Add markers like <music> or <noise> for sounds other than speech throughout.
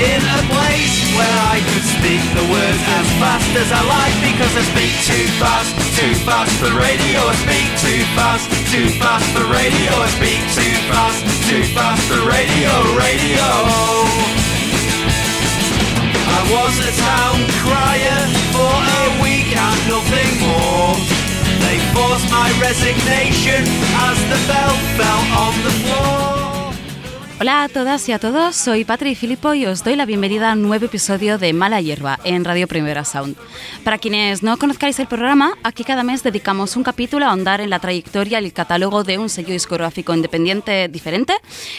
in a place where I could speak the words as fast as I like because I speak too fast, too fast for radio. I speak too fast, too fast for radio. I speak too fast, too fast for radio, radio. I was a town crier for a week and nothing more. They forced my resignation as the bell fell on the floor. Hola a todas y a todos, soy Patri Filippo y os doy la bienvenida a un nuevo episodio de Mala Hierba en Radio Primera Sound. Para quienes no conozcáis el programa, aquí cada mes dedicamos un capítulo a ahondar en la trayectoria y el catálogo de un sello discográfico independiente diferente,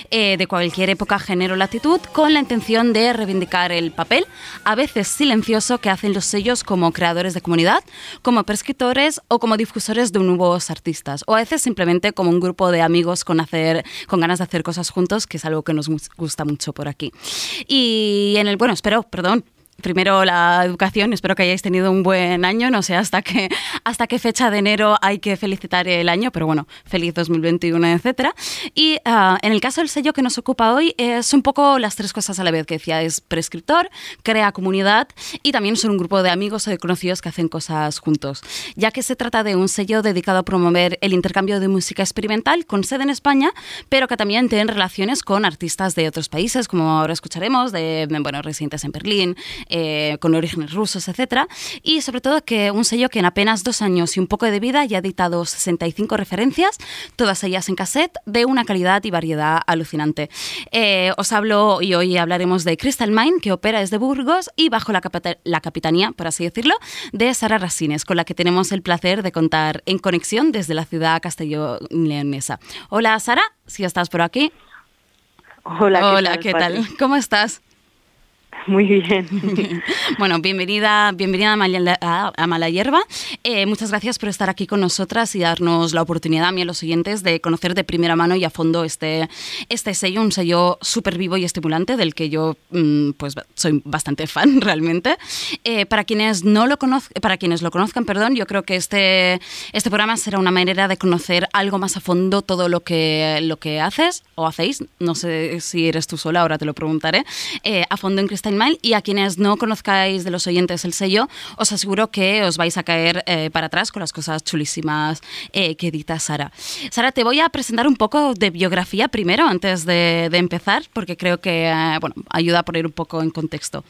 eh, de cualquier época, género o latitud, con la intención de reivindicar el papel, a veces silencioso, que hacen los sellos como creadores de comunidad, como prescriptores o como difusores de nuevos artistas, o a veces simplemente como un grupo de amigos con, hacer, con ganas de hacer cosas juntos, que es algo que nos gusta mucho por aquí. Y en el, bueno, espero, perdón, primero la educación, espero que hayáis tenido un buen año, no sé hasta qué, <laughs> hasta qué fecha de enero hay que felicitar el año, pero bueno, feliz 2021, etcétera. Y uh, en el caso del sello que nos ocupa hoy es un poco las tres cosas a la vez que decía, es prescriptor, crea comunidad y también son un grupo de amigos o de conocidos que hacen cosas juntos, ya que se trata de un sello dedicado a promover el intercambio de música experimental con sede en España, pero que también tienen relaciones con artistas de otros países, como ahora escucharemos, de bueno, residentes en Berlín, eh, con orígenes rusos, etc. Y sobre todo que un sello que en apenas dos años y un poco de vida ya ha editado 65 referencias, todas ellas en cassette, de una calidad y variedad alucinante. Eh, os hablo y hoy hablaremos de Crystal Mine, que opera desde Burgos y bajo la, la capitanía, por así decirlo, de Sara Rasines, con la que tenemos el placer de contar en conexión desde la ciudad castellonenesa. Hola Sara, si estás por aquí. Hola, ¿qué Hola, tal, ¿qué tal? ¿Cómo estás? <laughs> Muy bien. <laughs> bueno, bienvenida, bienvenida a, Mala, Hierba. Eh, muchas gracias por estar aquí con nosotras y darnos la oportunidad a mí y a los oyentes de conocer de primera mano y a fondo este, este sello, un sello súper vivo y estimulante del que yo mm, pues soy bastante fan <laughs> realmente. Eh, para quienes no lo conozcan, para quienes lo conozcan, perdón, yo creo que este, este programa será una manera de conocer algo más a fondo todo lo que, lo que haces o hacéis. No sé si eres tú sola, ahora te lo preguntaré. Eh, a fondo en Mile y a quienes no conozcáis de los oyentes el sello, os aseguro que os vais a caer eh, para atrás con las cosas chulísimas eh, que edita Sara. Sara, te voy a presentar un poco de biografía primero, antes de, de empezar, porque creo que eh, bueno, ayuda a poner un poco en contexto.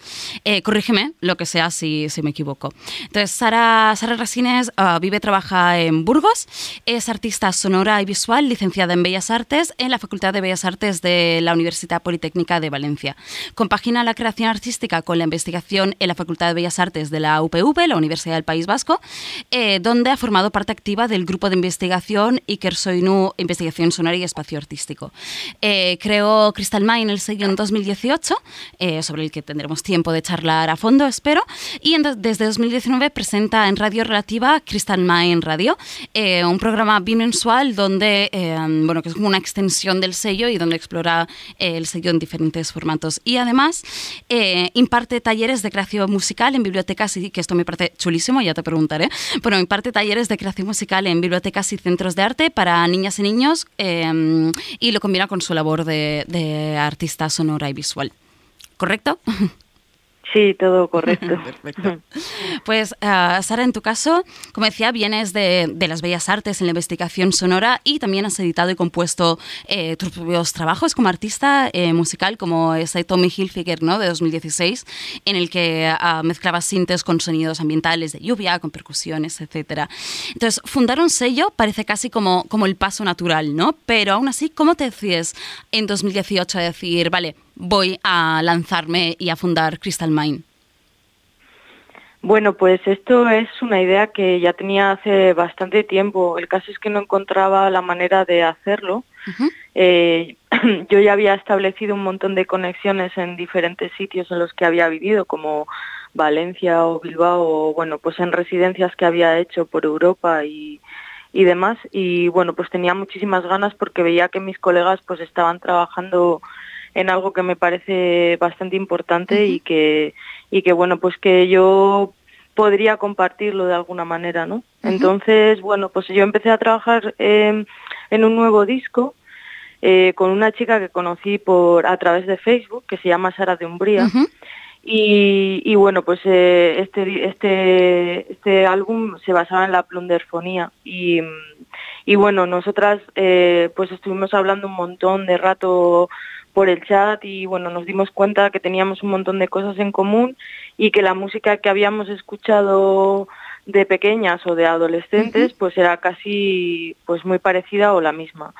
Eh, corrígeme lo que sea si, si, me equivoco. Entonces, Sara, Sara Rasines uh, vive y trabaja en Burgos, es artista sonora y visual, licenciada en Bellas Artes en la Facultad de Bellas Artes de la Universidad Politécnica de Valencia. Compagina la creación artística con la investigación en la Facultad de Bellas Artes de la UPV, la Universidad del País Vasco, eh, donde ha formado parte activa del grupo de investigación Iker Soinu Investigación Sonora y Espacio Artístico. Eh, creó Crystal Mine el sello en 2018, eh, sobre el que tendremos tiempo de charlar a fondo, espero, y en, desde 2019 presenta en Radio Relativa Crystal Mine Radio, eh, un programa bimensual donde, eh, bueno, que es como una extensión del sello y donde explora eh, el sello en diferentes formatos. Y además, eh, imparte talleres de creación musical en bibliotecas y que esto me parece chulísimo, ya te preguntaré. Bueno, imparte talleres de creación musical en bibliotecas y centros de arte para niñas y niños eh, y lo combina con su labor de artista sonora y visual. ¿Correcto? <laughs> Sí, todo correcto. <laughs> Perfecto. <laughs> Pues, uh, Sara, en tu caso, como decía, vienes de, de, las bellas artes en la investigación sonora y también has editado y compuesto eh, tus propios trabajos como artista eh, musical, como ese Tommy Hilfiger ¿no? de 2016, en el que uh, mezclabas sintes con sonidos ambientales de lluvia, con percusiones, etc. Entonces, fundar un sello parece casi como, como el paso natural, ¿no? Pero aún así, ¿cómo te decides en 2018 a decir, vale, voy a lanzarme y a fundar Crystal Mine? Bueno, pues esto es una idea que ya tenía hace bastante tiempo. El caso es que no encontraba la manera de hacerlo. Uh -huh. eh, <clears throat> yo ya había establecido un montón de conexiones en diferentes sitios en los que había vivido, como Valencia o Bilbao, o bueno, pues en residencias que había hecho por Europa y, y demás. Y bueno, pues tenía muchísimas ganas porque veía que mis colegas pues estaban trabajando en algo que me parece bastante importante y que y que bueno pues que yo podría compartirlo de alguna manera no entonces bueno pues yo empecé a trabajar en un nuevo disco eh, con una chica que conocí por a través de Facebook que se llama Sara de Umbría. Y, y, bueno pues eh, este este este álbum se basaba en la plunderfonía y y bueno nosotras eh, pues estuvimos hablando un montón de rato por el chat y bueno, nos dimos cuenta que teníamos un montón de cosas en común y que la música que habíamos escuchado de pequeñas o de adolescentes pues era casi pues muy parecida o la misma.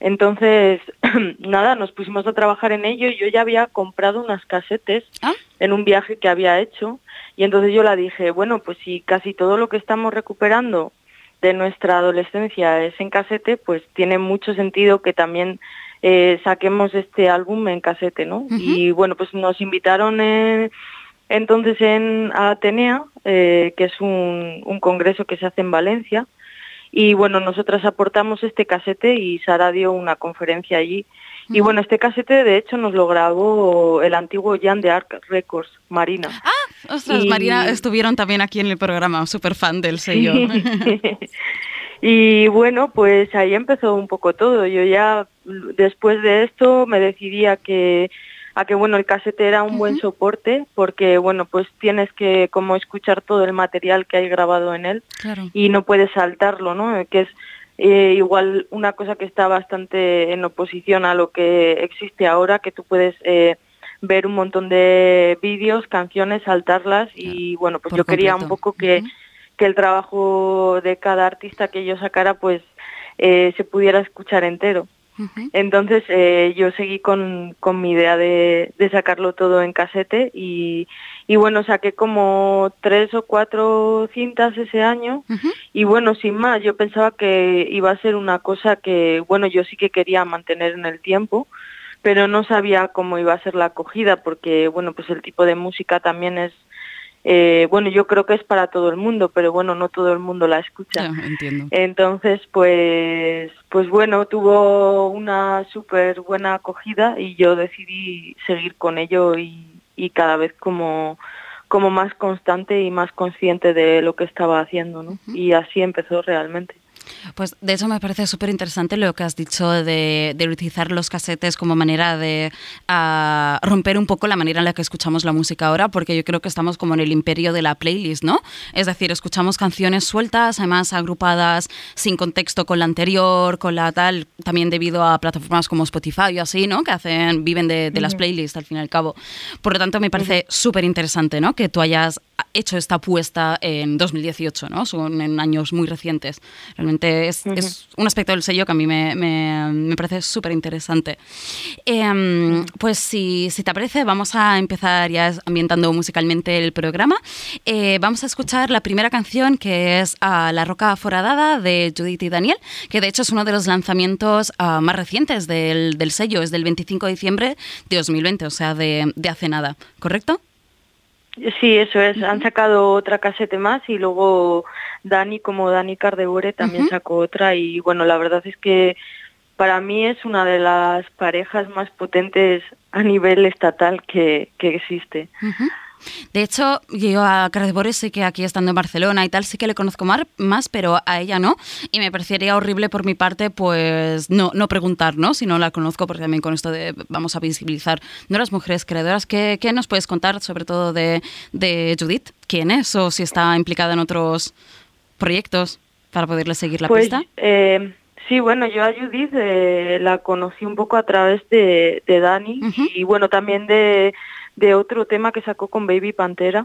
Entonces, <clears throat> nada, nos pusimos a trabajar en ello y yo ya había comprado unas casetes ah. en un viaje que había hecho y entonces yo la dije, bueno, pues si casi todo lo que estamos recuperando de nuestra adolescencia es en casete, pues tiene mucho sentido que también eh, saquemos este álbum en casete, ¿no? Y bueno, pues nos invitaron entonces en Atenea, eh, que es un, un, congreso que se hace en Valencia, y bueno, nosotras aportamos este casete y Sara dio una conferencia allí. Y bueno, este casete de hecho nos lo grabó el antiguo Jan de Arc Records, Marina. Ah, ostras, Marina estuvieron también aquí en el programa, súper fan del sello. <laughs> <laughs> Y bueno, pues ahí empezó un poco todo. Yo ya después de esto me decidí a que a que bueno el casete era un buen soporte porque bueno pues tienes que como escuchar todo el material que hay grabado en él y no puedes saltarlo no que es eh, igual una cosa que está bastante en oposición a lo que existe ahora que tú puedes eh, ver un montón de vídeos canciones saltarlas y bueno pues yo quería un poco que que el trabajo de cada artista que yo sacara pues eh, se pudiera escuchar entero. Entonces eh, yo seguí con, con mi idea de, de, sacarlo todo en casete y, y, bueno, saqué como tres o cuatro cintas ese año. Y bueno, sin más, yo pensaba que iba a ser una cosa que, bueno, yo sí que quería mantener en el tiempo, pero no sabía cómo iba a ser la acogida porque, bueno, pues el tipo de música también es eh, bueno, yo creo que es para todo el mundo, pero bueno, no todo el mundo la escucha. entiendo. Entonces, pues, pues bueno, tuvo una súper buena acogida y yo decidí seguir con ello y, y cada vez como, como más constante y más consciente de lo que estaba haciendo, ¿no? Y así empezó realmente. Pues de eso me parece súper interesante lo que has dicho de, utilizar los casetes como manera de ah, romper un poco la manera en la que escuchamos la música ahora, porque yo creo que estamos como en el imperio de la playlist, ¿no? Es decir, escuchamos canciones sueltas, además agrupadas sin contexto con la anterior, con la tal, también debido a plataformas como Spotify o así, ¿no? Que hacen, viven de, las playlists al fin y al cabo. Por lo tanto, me parece súper interesante, ¿no? Que tú hayas hecho esta apuesta en 2018, ¿no? Son en años muy recientes. Realmente es, es un aspecto del sello que a mí me, me, parece súper interesante. Em, pues si, si, te parece, vamos a empezar ya ambientando musicalmente el programa. Eh, vamos a escuchar la primera canción que es La Roca Foradada de Judith y Daniel, que de hecho es uno de los lanzamientos ah, más recientes del, del, sello, es del 25 de diciembre de 2020, o sea, de, de hace nada, ¿correcto? Sí, eso es. Han sacado otra casete más y luego Dani, como Dani Cardebure, también sacó otra y bueno, la verdad es que para mí es una de las parejas más potentes a nivel estatal que, que existe. De hecho, yo a Boris sé que aquí estando en Barcelona y tal, sí que le conozco más, pero a ella no. Y me parecería horrible por mi parte, pues no, no preguntar, ¿no? Si no la conozco, porque también con esto de vamos a visibilizar ¿no? las mujeres creadoras. ¿Qué, qué nos puedes contar sobre todo de, de, Judith? ¿Quién es o si está implicada en otros proyectos para poderle seguir la pues, pista? Eh, sí, bueno, yo a Judith eh, la conocí un poco a través de, de Dani y bueno, también de de otro tema que sacó con Baby Pantera,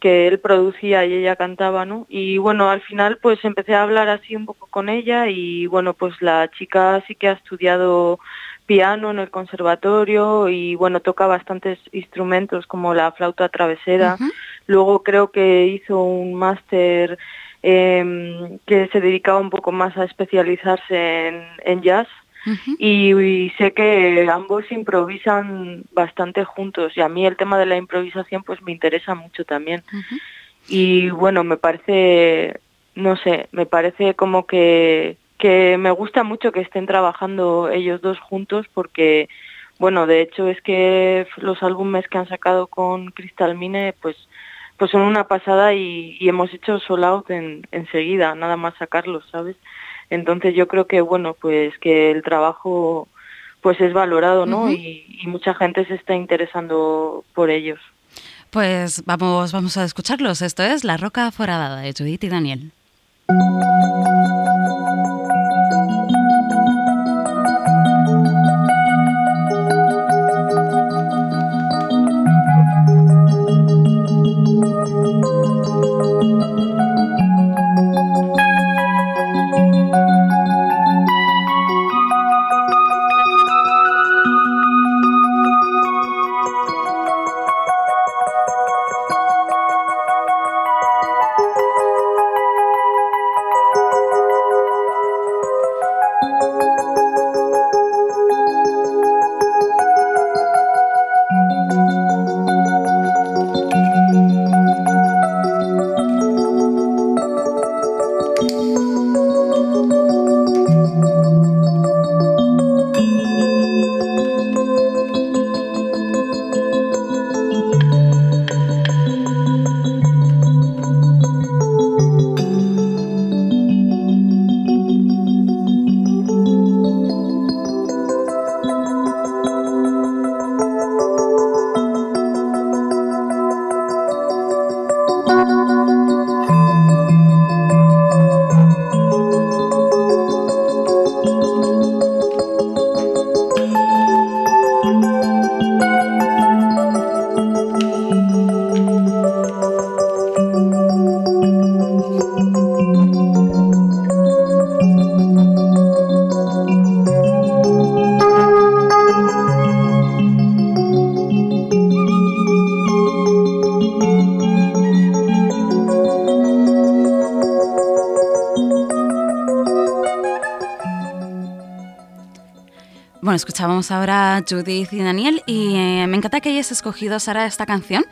que él producía y ella cantaba, ¿no? Y bueno, al final pues empecé a hablar así un poco con ella y bueno, pues la chica sí que ha estudiado piano en el conservatorio y bueno, toca bastantes instrumentos como la flauta travesera. Luego creo que hizo un máster eh, que se dedicaba un poco más a especializarse en, en jazz y, sé que ambos improvisan bastante juntos y a mí el tema de la improvisación pues me interesa mucho también. Y bueno, me parece, no sé, me parece como que, que me gusta mucho que estén trabajando ellos dos juntos porque, bueno, de hecho es que los álbumes que han sacado con Crystal Mine pues pues son una pasada y, hemos hecho sold out en, enseguida, nada más sacarlos, ¿sabes? Entonces yo creo que, bueno, pues que el trabajo pues es valorado, ¿no? y, y, mucha gente se está interesando por ellos. Pues vamos, vamos a escucharlos. Esto es La Roca Foradada de Judith y Daniel. Escuchábamos ahora Judith y Daniel y eh, me encanta que hayas escogido, Sara, esta canción,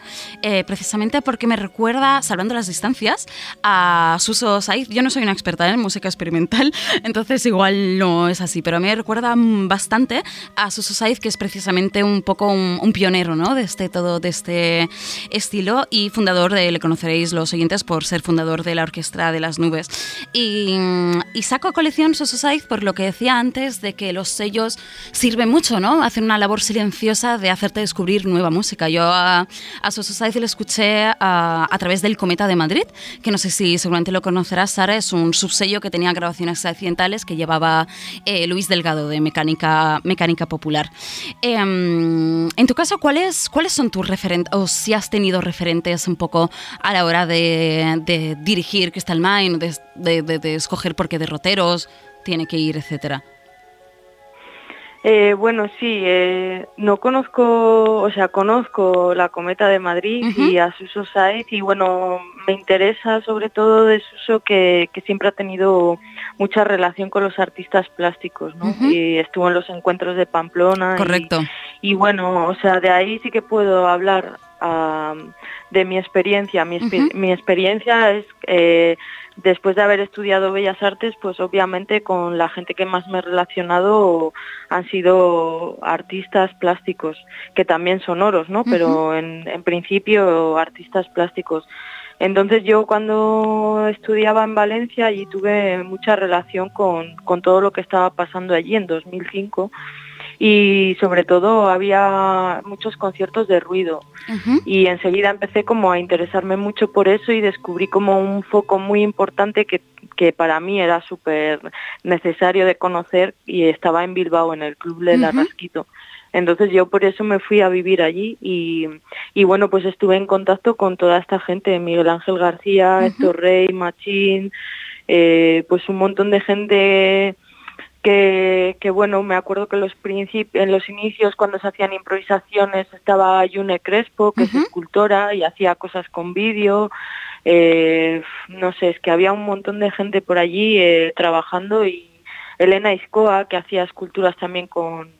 eh, precisamente porque me recuerda, salvando las distancias, a Suso Saiz. Yo no soy una experta en música experimental, <laughs> entonces igual no es así, pero a mí me recuerda bastante a Suso Saiz, que es precisamente un poco un, pionero ¿no? de, este, todo, de este estilo y fundador de, le conoceréis los oyentes por ser fundador de la Orquesta de las Nubes. Y, y saco a colección Suso Saiz por lo que decía antes de que los sellos sirve mucho, ¿no? Hacer una labor silenciosa de hacerte descubrir nueva música. Yo a, a Society le escuché a, través del Cometa de Madrid, que no sé si seguramente lo conocerás, Sara, es un subsello que tenía grabaciones accidentales que llevaba eh, Luis Delgado de Mecánica, Popular. Eh, en tu caso, ¿cuáles, ¿cuáles son tus referentes, o si has tenido referentes un poco a la hora de, dirigir Crystal Mind, de, de, de escoger por qué derroteros tiene que ir, etcétera? Eh, bueno, sí, eh, no conozco, o sea, conozco la Cometa de Madrid y a Suso Saez y bueno, me interesa sobre todo de Suso que, que, siempre ha tenido mucha relación con los artistas plásticos, ¿no? Y estuvo en los encuentros de Pamplona. Correcto. Y, bueno, o sea, de ahí sí que puedo hablar de mi experiencia. Mi, mi experiencia es... Eh, después de haber estudiado Bellas Artes, pues obviamente con la gente que más me he relacionado han sido artistas plásticos, que también son oros, ¿no? Pero en, en principio artistas plásticos. Entonces yo cuando estudiaba en Valencia y tuve mucha relación con, con todo lo que estaba pasando allí en 2005 y sobre todo había muchos conciertos de ruido. Y enseguida empecé como a interesarme mucho por eso y descubrí como un foco muy importante que, que para mí era súper necesario de conocer y estaba en Bilbao en el Club de la Rasquito. Entonces yo por eso me fui a vivir allí y, y bueno, pues estuve en contacto con toda esta gente, Miguel Ángel García, Héctor Rey, Machín, eh, pues un montón de gente que, que, bueno, me acuerdo que los en los inicios cuando se hacían improvisaciones estaba Yune Crespo, que es escultora y hacía cosas con vídeo, eh, no sé, es que había un montón de gente por allí eh, trabajando y, Elena Iscoa, que hacía esculturas también con,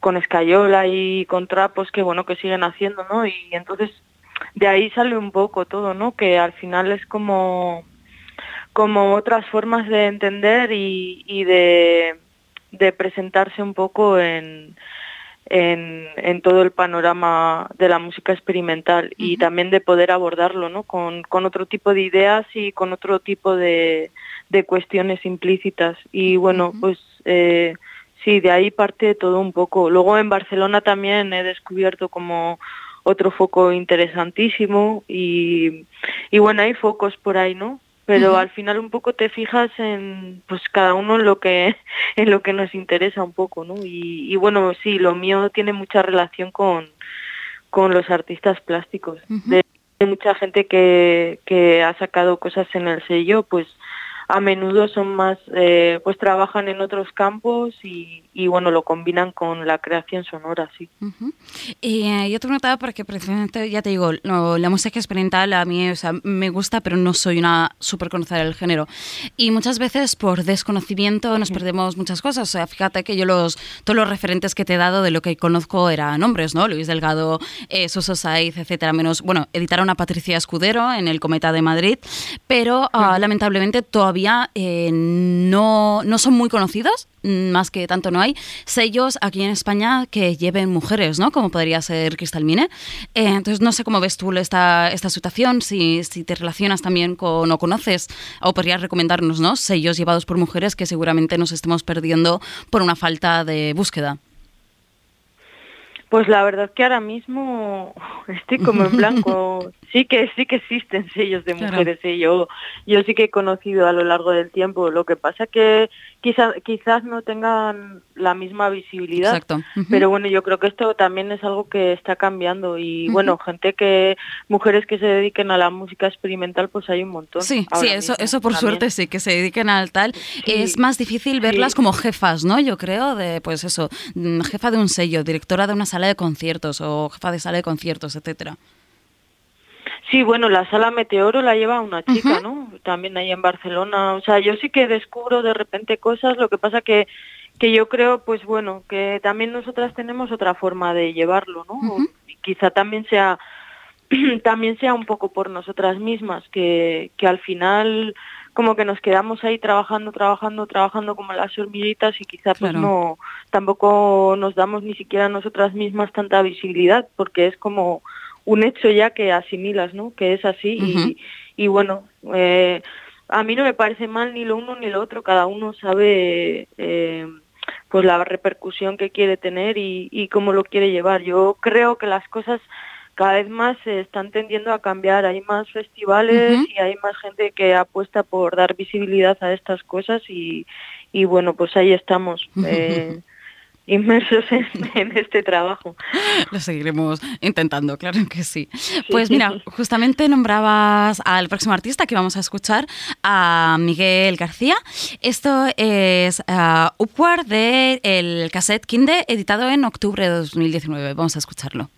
con escayola y con trapos que bueno que siguen haciendo, ¿no? Y entonces de ahí sale un poco todo, ¿no? Que al final es como como otras formas de entender y, y de, de presentarse un poco en, en, en, todo el panorama de la música experimental y también de poder abordarlo ¿no? con, con, otro tipo de ideas y con otro tipo de, de cuestiones implícitas. Y bueno, pues eh, sí, de ahí parte todo un poco. Luego en Barcelona también he descubierto como otro foco interesantísimo y, y bueno, hay focos por ahí, ¿no? Pero al final un poco te fijas en pues cada uno en lo que <laughs> en lo que nos interesa un poco no y, y bueno sí lo mío tiene mucha relación con con los artistas plásticos. De, de mucha gente que que ha sacado cosas en el sello pues a menudo son más, eh, pues trabajan en otros campos y, y, bueno, lo combinan con la creación sonora, sí. Uh -huh. Y eh, yo te preguntaba porque precisamente, ya te digo, no, la música experimental a mí o sea, me gusta, pero no soy una súper conocedora del género. Y muchas veces por desconocimiento nos perdemos muchas cosas. O sea, fíjate que yo los, todos los referentes que te he dado de lo que conozco eran hombres, ¿no? Luis Delgado, eh, Suso Saiz, etcétera, menos, bueno, editaron a Patricia Escudero en el Cometa de Madrid, pero uh, -huh. lamentablemente todavía eh, no, no son muy conocidos, más que tanto no hay, sellos aquí en España que lleven mujeres, ¿no? Como podría ser Cristalmine. Eh, entonces, no sé cómo ves tú esta, esta situación, si, si te relacionas también con o conoces, o podrías recomendarnos, ¿no? Sellos llevados por mujeres que seguramente nos estemos perdiendo por una falta de búsqueda. Pues la verdad que ahora mismo <laughs> estoy como en blanco. <laughs> Sí que sí que existen <laughs> sellos de mujeres, claro. ¿eh? yo yo sí que he conocido a lo largo del tiempo. Lo que pasa que quizás quizás no tengan la misma visibilidad, Exacto. Uh -huh. pero bueno, yo creo que esto también es algo que está cambiando y uh -huh. bueno, gente que mujeres que se dediquen a la música experimental, pues hay un montón. Sí, sí, eso eso por también. suerte sí que se dediquen al tal. Sí. Es más difícil verlas sí. como jefas, ¿no? Yo creo de pues eso, mm, jefa de un sello, directora de una sala de conciertos o jefa de sala de conciertos, etcétera. Sí, bueno, la sala Meteoro la lleva una chica, uh -huh. ¿no? También ahí en Barcelona. O sea, yo sí que descubro de repente cosas, lo que pasa que que yo creo, pues bueno, que también nosotras tenemos otra forma de llevarlo, ¿no? Uh -huh. Y quizá también sea <clears throat> también sea un poco por nosotras mismas, que, que al final como que nos quedamos ahí trabajando, trabajando, trabajando como las hormiguitas y quizá pues claro. no, tampoco nos damos ni siquiera a nosotras mismas tanta visibilidad, porque es como un hecho ya que asimilas, ¿no? Que es así uh -huh. y, y, bueno, eh, a mí no me parece mal ni lo uno ni lo otro, cada uno sabe eh, pues la repercusión que quiere tener y, y cómo lo quiere llevar. Yo creo que las cosas cada vez más se están tendiendo a cambiar, hay más festivales uh -huh. y hay más gente que apuesta por dar visibilidad a estas cosas y, y bueno, pues ahí estamos. Eh, inmersos en, en, este trabajo. Lo seguiremos intentando, claro que sí. Pues mira, justamente nombrabas al próximo artista que vamos a escuchar, a Miguel García. Esto es uh, Upward del de cassette Kinde, editado en octubre de 2019. Vamos a escucharlo.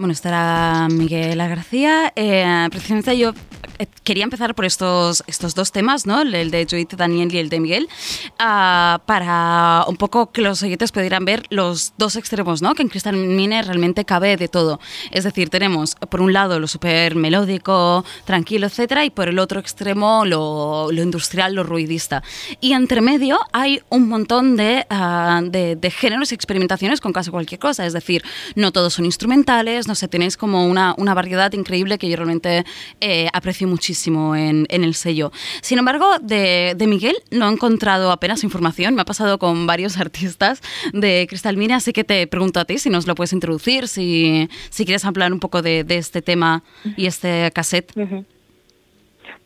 Bueno, estará Miguel García. Eh, precisamente yo eh, quería empezar por estos, estos dos temas, ¿no? El de Judith Daniel y el de Miguel, ah, para un poco que los oyentes pudieran ver los dos extremos, ¿no? Que en Crystal Mine realmente cabe de todo. Es decir, tenemos por un lado lo súper melódico, tranquilo, etcétera, y por el otro extremo lo, lo, industrial, lo ruidista. Y entre medio hay un montón de, ah, de, de géneros y experimentaciones con casi cualquier cosa. Es decir, no todos son instrumentales, no sé, tenéis como una, una variedad increíble que yo realmente eh, aprecio muchísimo en, en, el sello. Sin embargo, de, de, Miguel no he encontrado apenas información, me ha pasado con varios artistas de Cristal Mine, así que te pregunto a ti si nos lo puedes introducir, si, si quieres hablar un poco de, de este tema y este cassette. Uh -huh.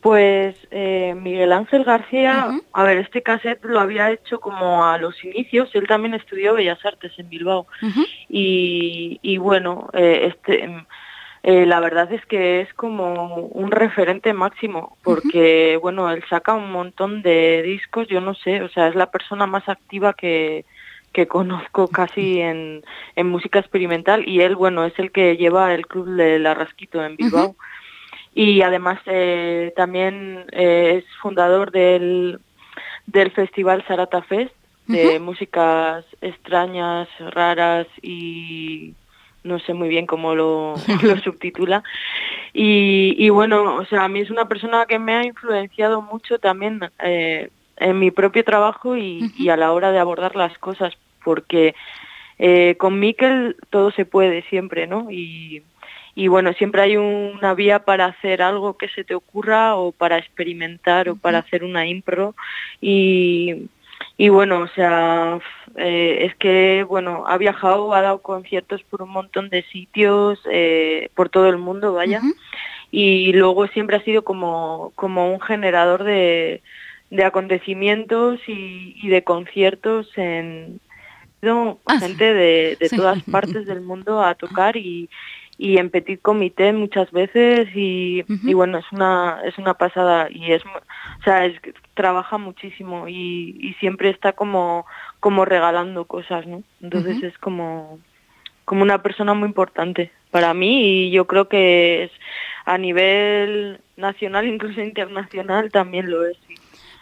Pues eh, Miguel Ángel García, uh -huh. a ver, este cassette lo había hecho como a los inicios, él también estudió Bellas Artes en Bilbao uh -huh. y, y, bueno, eh, este, eh, la verdad es que es como un referente máximo, porque uh -huh. bueno, él saca un montón de discos, yo no sé, o sea, es la persona más activa que, que conozco casi en, en música experimental y él, bueno, es el que lleva el club de La Rasquito en Bilbao. Uh -huh y además eh, también eh, es fundador del, del festival Sarata Fest de uh -huh. músicas extrañas, raras y no sé muy bien cómo lo, <laughs> lo subtitula. Y, y, bueno, o sea, a mí es una persona que me ha influenciado mucho también eh, en mi propio trabajo y, uh -huh. y, a la hora de abordar las cosas, porque eh, con Miquel todo se puede siempre, ¿no? Y, y bueno, siempre hay una vía para hacer algo que se te ocurra o para experimentar o para hacer una impro y, y bueno, o sea, eh, es que, bueno, ha viajado, ha dado conciertos por un montón de sitios, eh, por todo el mundo, vaya, uh -huh. y luego siempre ha sido como, como un generador de, de acontecimientos y, y de conciertos en ah, gente de, de sí. todas partes del mundo a tocar y, y en petit comité muchas veces y, uh -huh. y, bueno es una es una pasada y es o sea es trabaja muchísimo y, y siempre está como como regalando cosas no entonces uh -huh. es como como una persona muy importante para mí y yo creo que es a nivel nacional <laughs> incluso internacional también lo es.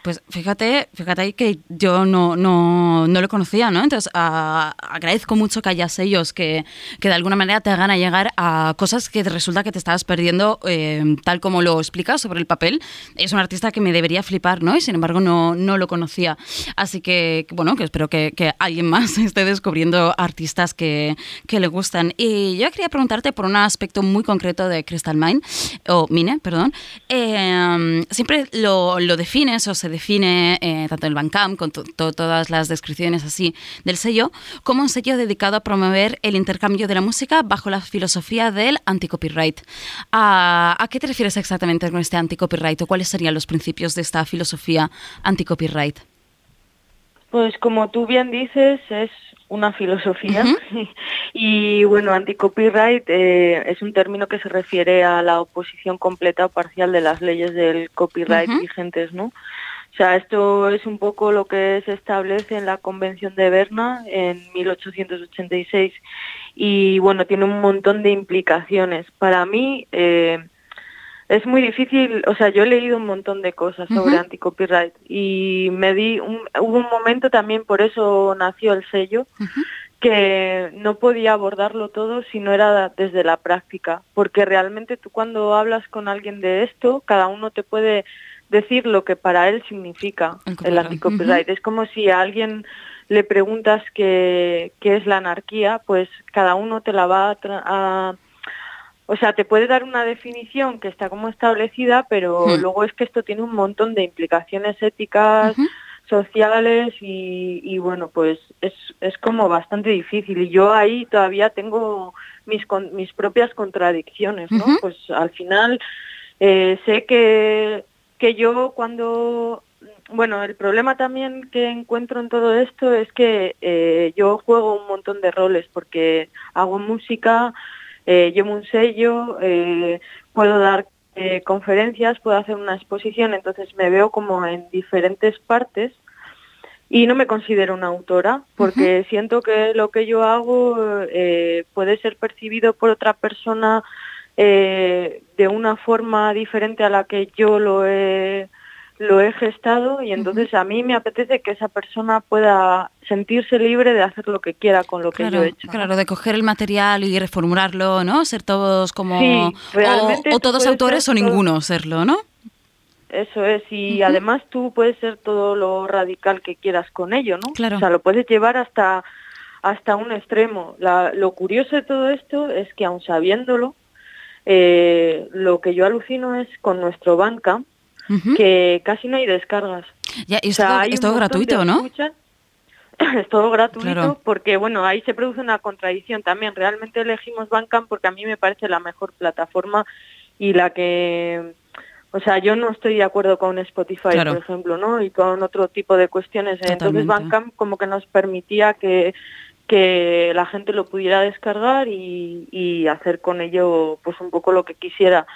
Pues fíjate, fíjate ahí que yo no, no, no lo conocía, ¿no? Entonces a, agradezco mucho que haya sellos que, que, de alguna manera te hagan a llegar a cosas que resulta que te estabas perdiendo eh, tal como lo explicas sobre el papel. Es un artista que me debería flipar, ¿no? Y sin embargo no, no lo conocía. Así que, bueno, que espero que, que alguien más <laughs> esté descubriendo artistas que, que, le gustan. Y yo quería preguntarte por un aspecto muy concreto de Crystal Mine, o Mine, perdón. Eh, siempre lo, lo defines o se define eh, tanto el Bandcamp con to to todas las descripciones así del sello como un sello dedicado a promover el intercambio de la música bajo la filosofía del anti-copyright. ¿A, ¿A qué te refieres exactamente con este anti-copyright o cuáles serían los principios de esta filosofía anti-copyright? Pues como tú bien dices, es una filosofía uh <laughs> -huh. y bueno, anti-copyright eh, es un término que se refiere a la oposición completa o parcial de las leyes del copyright uh -huh. vigentes, ¿no? O sea, esto es un poco lo que se establece en la Convención de Berna en 1886 y bueno, tiene un montón de implicaciones. Para mí eh, es muy difícil, o sea, yo he leído un montón de cosas sobre uh -huh. anti-copyright y me di, un, hubo un momento también, por eso nació el sello, uh -huh. que no podía abordarlo todo si no era desde la práctica, porque realmente tú cuando hablas con alguien de esto, cada uno te puede decir lo que para él significa el, anticopyright. Uh -huh. Es como si a alguien le preguntas qué, qué es la anarquía, pues cada uno te la va a, a, O sea, te puede dar una definición que está como establecida, pero uh -huh. luego es que esto tiene un montón de implicaciones éticas, uh -huh. sociales y, y, bueno, pues es, es como bastante difícil. Y yo ahí todavía tengo mis, con, mis propias contradicciones, ¿no? Pues al final eh, sé que que yo cuando bueno, el problema también que encuentro en todo esto es que eh, yo juego un montón de roles porque hago música, eh, llevo un sello, eh, puedo dar eh, conferencias, puedo hacer una exposición, entonces me veo como en diferentes partes y no me considero una autora porque siento que lo que yo hago puede ser percibido por otra persona eh, de una forma diferente a la que yo lo he lo he gestado y entonces a mí me apetece que esa persona pueda sentirse libre de hacer lo que quiera con lo que yo he hecho. Claro, de coger el material y reformularlo, ¿no? Ser todos como... o, todos autores o ninguno serlo, ¿no? Eso es, y además tú puedes ser todo lo radical que quieras con ello, ¿no? Claro. O sea, lo puedes llevar hasta, hasta un extremo. lo curioso de todo esto es que aun sabiéndolo, eh, lo que yo alucino es con nuestro banca, que casi no hay descargas. Ya, y es, todo, gratuito, ¿no? es todo gratuito porque, bueno, ahí se produce una contradicción también. Realmente elegimos Bandcamp porque a mí me parece la mejor plataforma y la que o sea, yo no estoy de acuerdo con Spotify, por ejemplo, ¿no? Y con otro tipo de cuestiones. Entonces Bandcamp como que nos permitía que, que la gente lo pudiera descargar y, y hacer con ello pues un poco lo que quisiera.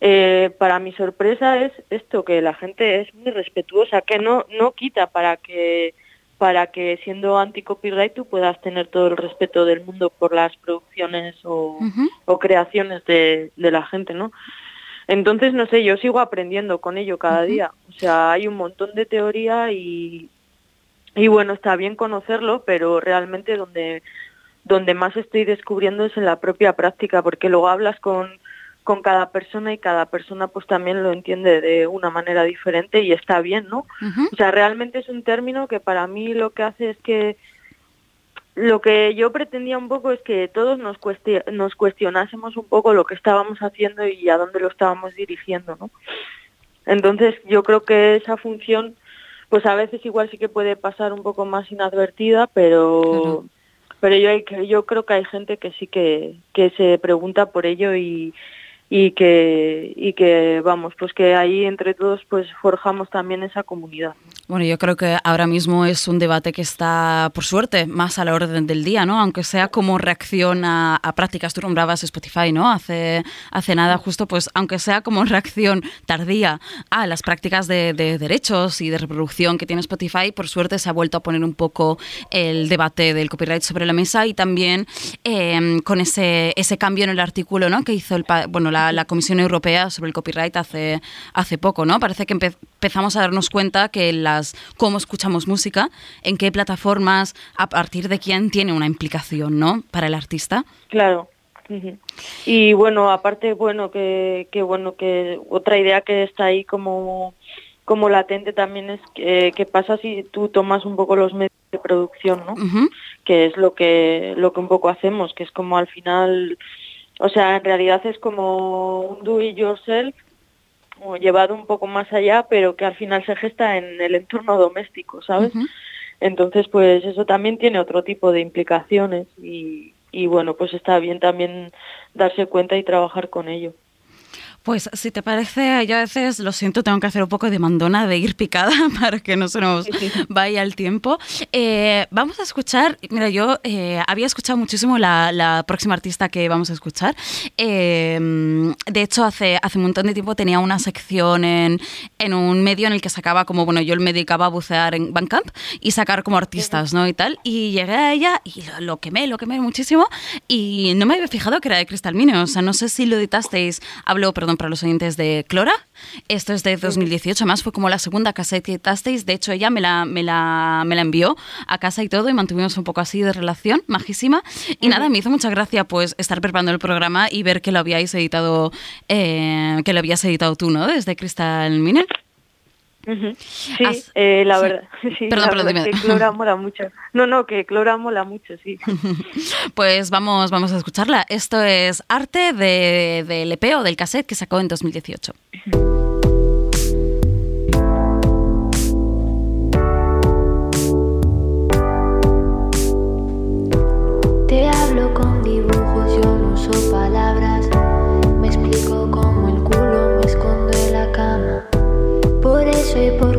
Eh, para mi sorpresa es esto, que la gente es muy respetuosa, que no, no quita para que para que siendo anti-copyright tú puedas tener todo el respeto del mundo por las producciones o, o creaciones de, de la gente, ¿no? Entonces, no sé, yo sigo aprendiendo con ello cada día. O sea, hay un montón de teoría y, y bueno, está bien conocerlo, pero realmente donde, donde más estoy descubriendo es en la propia práctica, porque luego hablas con, con cada persona y cada persona pues también lo entiende de una manera diferente y está bien, ¿no? O sea, realmente es un término que para mí lo que hace es que lo que yo pretendía un poco es que todos nos, nos cuestionásemos un poco lo que estábamos haciendo y a dónde lo estábamos dirigiendo, ¿no? Entonces yo creo que esa función, pues a veces igual sí que puede pasar un poco más inadvertida, pero pero yo, yo creo que hay gente que sí que, que se pregunta por ello y, y que y que vamos pues que ahí entre todos pues forjamos también esa comunidad. Bueno yo creo que ahora mismo es un debate que está por suerte más a la orden del día no aunque sea como reacción a, prácticas tú nombrabas Spotify no hace hace nada justo pues aunque sea como <laughs> reacción tardía a las prácticas de, derechos y de reproducción que tiene Spotify por suerte se ha vuelto a poner un poco el debate del copyright sobre la mesa y también em, con ese ese cambio en el artículo no que hizo el bueno la la, Comisión Europea sobre el copyright hace, hace poco, ¿no? Parece que empezamos a darnos cuenta que las cómo escuchamos música, en qué plataformas, a partir de quién tiene una implicación, ¿no? Para el artista. Claro. Y bueno, aparte, bueno, que, que bueno, que otra idea que está ahí como como latente también es que, qué pasa si tú tomas un poco los medios de producción, ¿no? Que es lo que lo que un poco hacemos, que es como al final o sea, en realidad es como un do it yourself o llevado un poco más allá, pero que al final se gesta en el entorno doméstico, ¿sabes? Entonces, pues eso también tiene otro tipo de implicaciones y, y bueno, pues está bien también darse cuenta y trabajar con ello. Pues si te parece, yo a veces lo siento, tengo que hacer un poco de mandona de ir picada <laughs> para que no se nos <laughs> vaya el tiempo. Eh, vamos a escuchar, mira, yo eh, había escuchado muchísimo la, próxima artista que vamos a escuchar. Em, de hecho, hace, hace un montón de tiempo tenía una sección en, en, un medio en el que sacaba como, bueno, yo me dedicaba a bucear en Bandcamp y sacar como artistas, ¿no? Y tal. Y llegué a ella y lo, quemé, lo quemé muchísimo y no me había fijado que era de Crystal Mine. O sea, no sé si lo editasteis, hablo, perdón, para los oyentes de Clora. Esto es de 2018, más fue como la segunda cassette que editasteis. De hecho, ella me la, me, la, me la envió a casa y todo y mantuvimos un poco así de relación, majísima. Y nada, me hizo mucha gracia pues estar preparando el programa y ver que lo habíais editado, eh, que lo habías editado tú, ¿no? Desde Crystal Miner. Sí, eh, la verdad, <laughs> sí, perdón, perdón, que Clora mola mucho. No, no, que Clora mola mucho, sí. <laughs> pues vamos, vamos a escucharla. Esto es arte de, del EP o del cassette que sacó en 2018. Por eso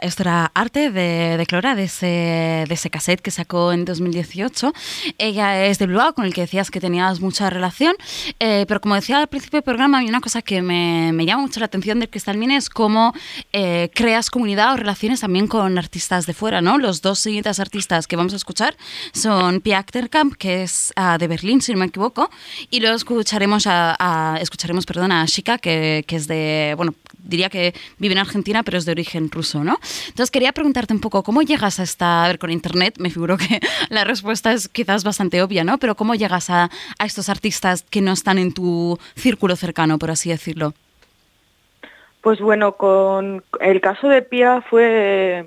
era arte de, de Clora, de ese, de ese cassette que sacó en 2018. Ella es de Bilbao, con el que decías que tenías mucha relación, eh, pero como decía al principio del programa, hay una cosa que me, me llama mucho la atención del Cristal Mine es cómo eh, creas comunidad o relaciones también con artistas de fuera, ¿no? Los dos siguientes artistas que vamos a escuchar son Pia Achterkamp, que es ah, de Berlín, si no me equivoco, y luego escucharemos a, a- escucharemos, perdón, a Shika, que, que es de, bueno, diría que vive en Argentina, pero es de origen ruso, ¿no? Entonces quería preguntarte un poco, ¿cómo llegas a esta, a ver, con Internet? Me figuro que <laughs> la respuesta es quizás bastante obvia, ¿no? Pero ¿cómo llegas a, a estos artistas que no están en tu círculo cercano, por así decirlo? Pues bueno, con el caso de Pia fue,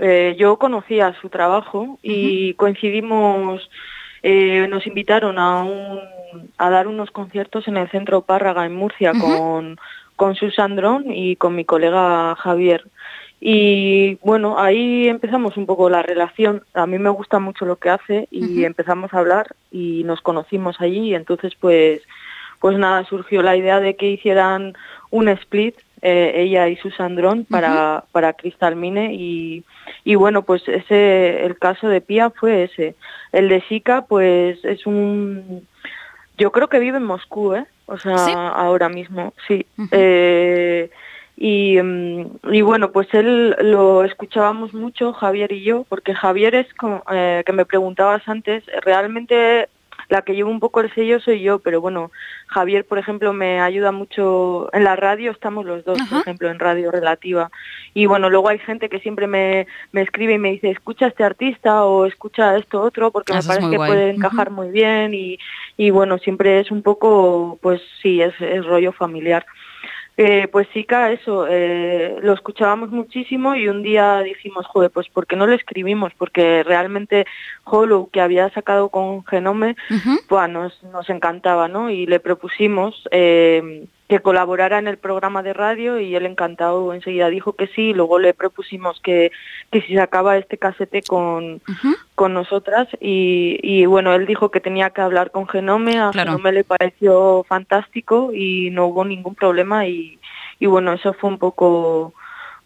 eh, yo conocía su trabajo y coincidimos, eh, nos invitaron a, un, a dar unos conciertos en el Centro Párraga en Murcia con, con Susan Dron y con mi colega Javier. Y bueno, ahí empezamos un poco la relación. A mí me gusta mucho lo que hace y empezamos a hablar y nos conocimos allí y entonces pues pues nada, surgió la idea de que hicieran un split, eh, ella y Susan Dron, para, para Crystal Mine y, y bueno, pues ese, el caso de Pia fue ese. El de Sika, pues es un, yo creo que vive en Moscú, ¿eh? O sea, ¿Sí? ahora mismo, sí. Eh, y, mm, y bueno, pues él lo escuchábamos mucho, Javier y yo, porque Javier es como, eh, que me preguntabas antes, realmente la que llevo un poco el sello soy yo, pero bueno, Javier, por ejemplo, me ayuda mucho en la radio, estamos los dos, Ajá. por ejemplo, en Radio Relativa. Y bueno, luego hay gente que siempre me, me escribe y me dice, escucha a este artista o escucha esto otro, porque Ah, me parece que guay. puede encajar muy bien y, y bueno, siempre es un poco, pues sí, es, es rollo familiar. Eh, pues Sika, eso, eh, lo escuchábamos muchísimo y un día dijimos, joder, pues ¿por qué no le escribimos? Porque realmente Hollow, que había sacado con Genome, pues nos, nos encantaba, ¿no? Y le propusimos eh, que colaborara en el programa de radio y él encantado enseguida dijo que sí, luego le propusimos que, que si sacaba este casete con, con nosotras y, y bueno, él dijo que tenía que hablar con Genome, a Claro. Genome le pareció fantástico y no hubo ningún problema y, y bueno, eso fue un poco,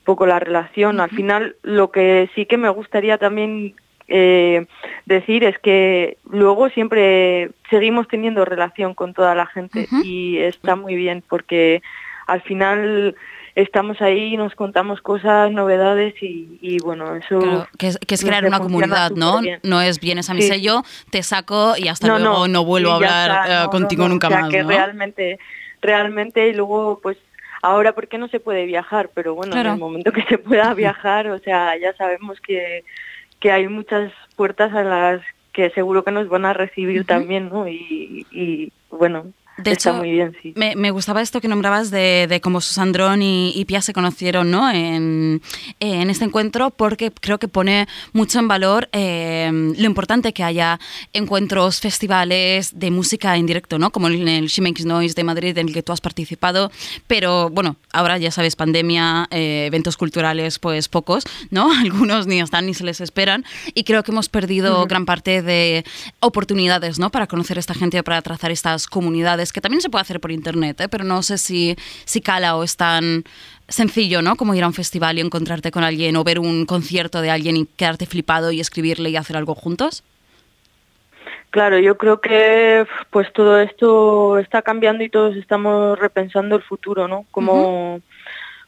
poco la relación. Al final, lo que sí que me gustaría también eh, decir es que luego siempre seguimos teniendo relación con toda la gente y está muy bien porque al final estamos ahí, nos contamos cosas, novedades y, y bueno, eso Claro, que es, que es no crear una comunidad, ¿no? superbién. No es vienes a mi Sí. sello, te saco y hasta luego no, vuelvo a hablar está, eh, no, contigo no, no, nunca o sea, más, que ¿no? realmente, realmente y luego pues ahora porque no se puede viajar, pero bueno, Claro. en el momento que se pueda viajar, o sea, ya sabemos que, que hay muchas puertas a las que seguro que nos van a recibir también, ¿no? Y, y bueno, De está hecho, muy bien, sí. Me, me gustaba esto que nombrabas de, de cómo Susandrón y, y Pia se conocieron ¿no? en, en este encuentro, porque creo que pone mucho en valor eh, lo importante que haya encuentros, festivales de música en directo, ¿no? como en el She Makes Noise de Madrid, en el que tú has participado. Pero bueno, ahora ya sabes, pandemia, eh, eventos culturales, pues pocos, ¿no? <laughs> Algunos ni están ni se les esperan. Y creo que hemos perdido gran parte de oportunidades ¿no? para conocer a esta gente, para trazar estas comunidades, que también se puede hacer por internet, ¿eh? pero no sé si, si cala o es tan sencillo, ¿no? Como ir a un festival y encontrarte con alguien o ver un concierto de alguien y quedarte flipado y escribirle y hacer algo juntos. Claro, yo creo que pues todo esto está cambiando y todos estamos repensando el futuro, ¿no? Cómo,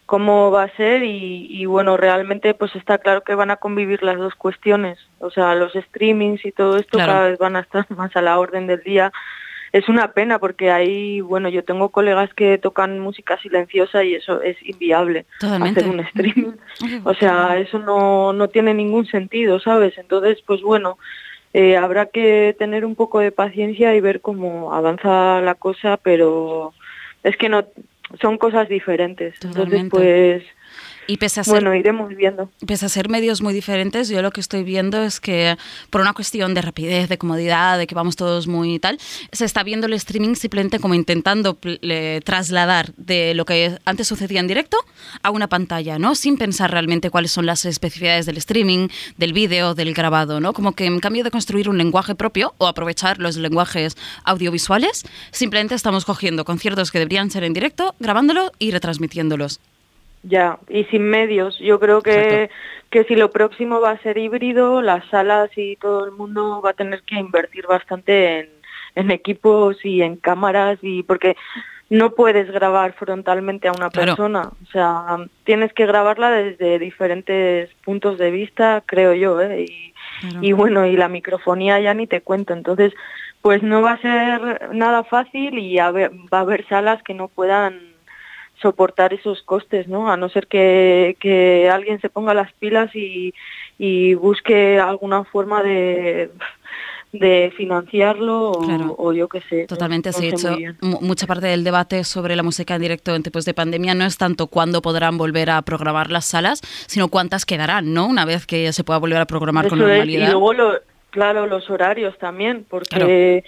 cómo va a ser y, y, bueno, realmente pues está claro que van a convivir las dos cuestiones. O sea, los streamings y todo esto Claro. cada vez van a estar <laughs> más a la orden del día. Es una pena porque ahí, bueno, yo tengo colegas que tocan música silenciosa y eso es inviable, Totalmente. hacer un streaming. O sea, eso no, no tiene ningún sentido, ¿sabes? Entonces, pues bueno, eh, habrá que tener un poco de paciencia y ver cómo avanza la cosa, pero es que no son cosas diferentes. Entonces, pues Y pese a ser bueno, iremos viendo. pese a ser medios muy diferentes, yo lo que estoy viendo es que por una cuestión de rapidez, de comodidad, de que vamos todos muy tal, se está viendo el streaming simplemente como intentando trasladar de lo que antes sucedía en directo a una pantalla, ¿no? Sin pensar realmente cuáles son las especificidades del streaming, del vídeo, del grabado, ¿no? Como que en cambio de construir un lenguaje propio o aprovechar los lenguajes audiovisuales, simplemente estamos cogiendo conciertos que deberían ser en directo, grabándolo y retransmitiéndolos. Ya, y sin medios. Yo creo que, que si lo próximo va a ser híbrido, las salas y todo el mundo va a tener que invertir bastante en, en equipos y en cámaras y porque no puedes grabar frontalmente a una Claro. persona. O sea, tienes que grabarla desde diferentes puntos de vista, creo yo, ¿eh? Y, Claro. y bueno, y la microfonía ya ni te cuento. Entonces, pues no va a ser nada fácil y a ver- va a haber salas que no puedan soportar esos costes, ¿no? A no ser que, que alguien se ponga las pilas y, y busque alguna forma de, de financiarlo o, Claro. o yo qué sé. no- Totalmente, no sí. De sé hecho, mucha parte del debate sobre la música en directo en tiempos de pandemia no es tanto cuándo podrán volver a programar las salas, sino cuántas quedarán, ¿no? Una vez que se pueda volver a programar con es, normalidad. Y luego, lo, claro, los horarios también, porque,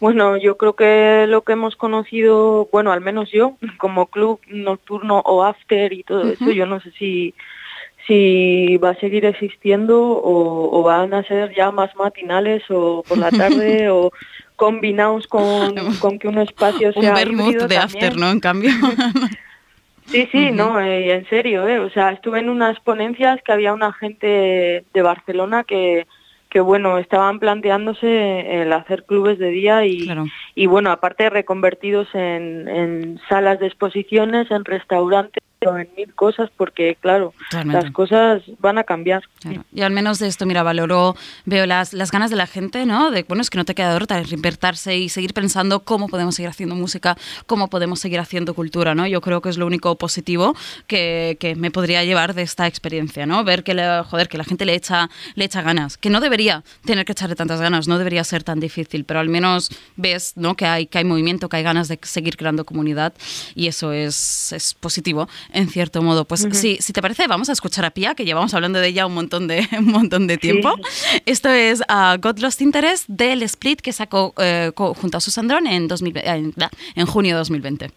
bueno, yo creo que lo que hemos conocido, bueno, al menos yo, <laughs> como club nocturno o after y todo eso, yo no sé si si va a seguir existiendo o, o van a ser ya más matinales o por la tarde <laughs> o combinados con, <laughs> con que un espacio Un sea vermouth híbrido de también. after, ¿no? En cambio. Sí, sí, no, eh, en serio, eh. O sea, estuve en unas ponencias que había una gente de Barcelona que, que bueno, estaban planteándose el hacer clubes de día y, Claro. y bueno, aparte reconvertidos en, en salas de exposiciones, en restaurantes en mil cosas, porque claro, Totalmente. las cosas van a cambiar. Claro. Y al menos de esto, mira, valoro, veo las, las ganas de la gente, ¿no? De, bueno, es que no te queda de otra, reinvertirse y seguir pensando cómo podemos seguir haciendo música, cómo podemos seguir haciendo cultura, ¿no? Yo creo que es lo único positivo que, que me podría llevar de esta experiencia, ¿no? Ver que, la, joder, que la gente le echa, le echa ganas, que no debería tener que echarle tantas ganas, no debería ser tan difícil, pero al menos ves, ¿no? Que hay, que hay movimiento, que hay ganas de seguir creando comunidad y eso es, es positivo, en cierto modo. Pues sí, si te parece, vamos a escuchar a Pia, que llevamos hablando de ella un montón de, <laughs> un montón de tiempo. Esto es uh, God Lost Interest del Split que sacó eh, junto a Susan Dron en, 2000 en, en junio de 2020.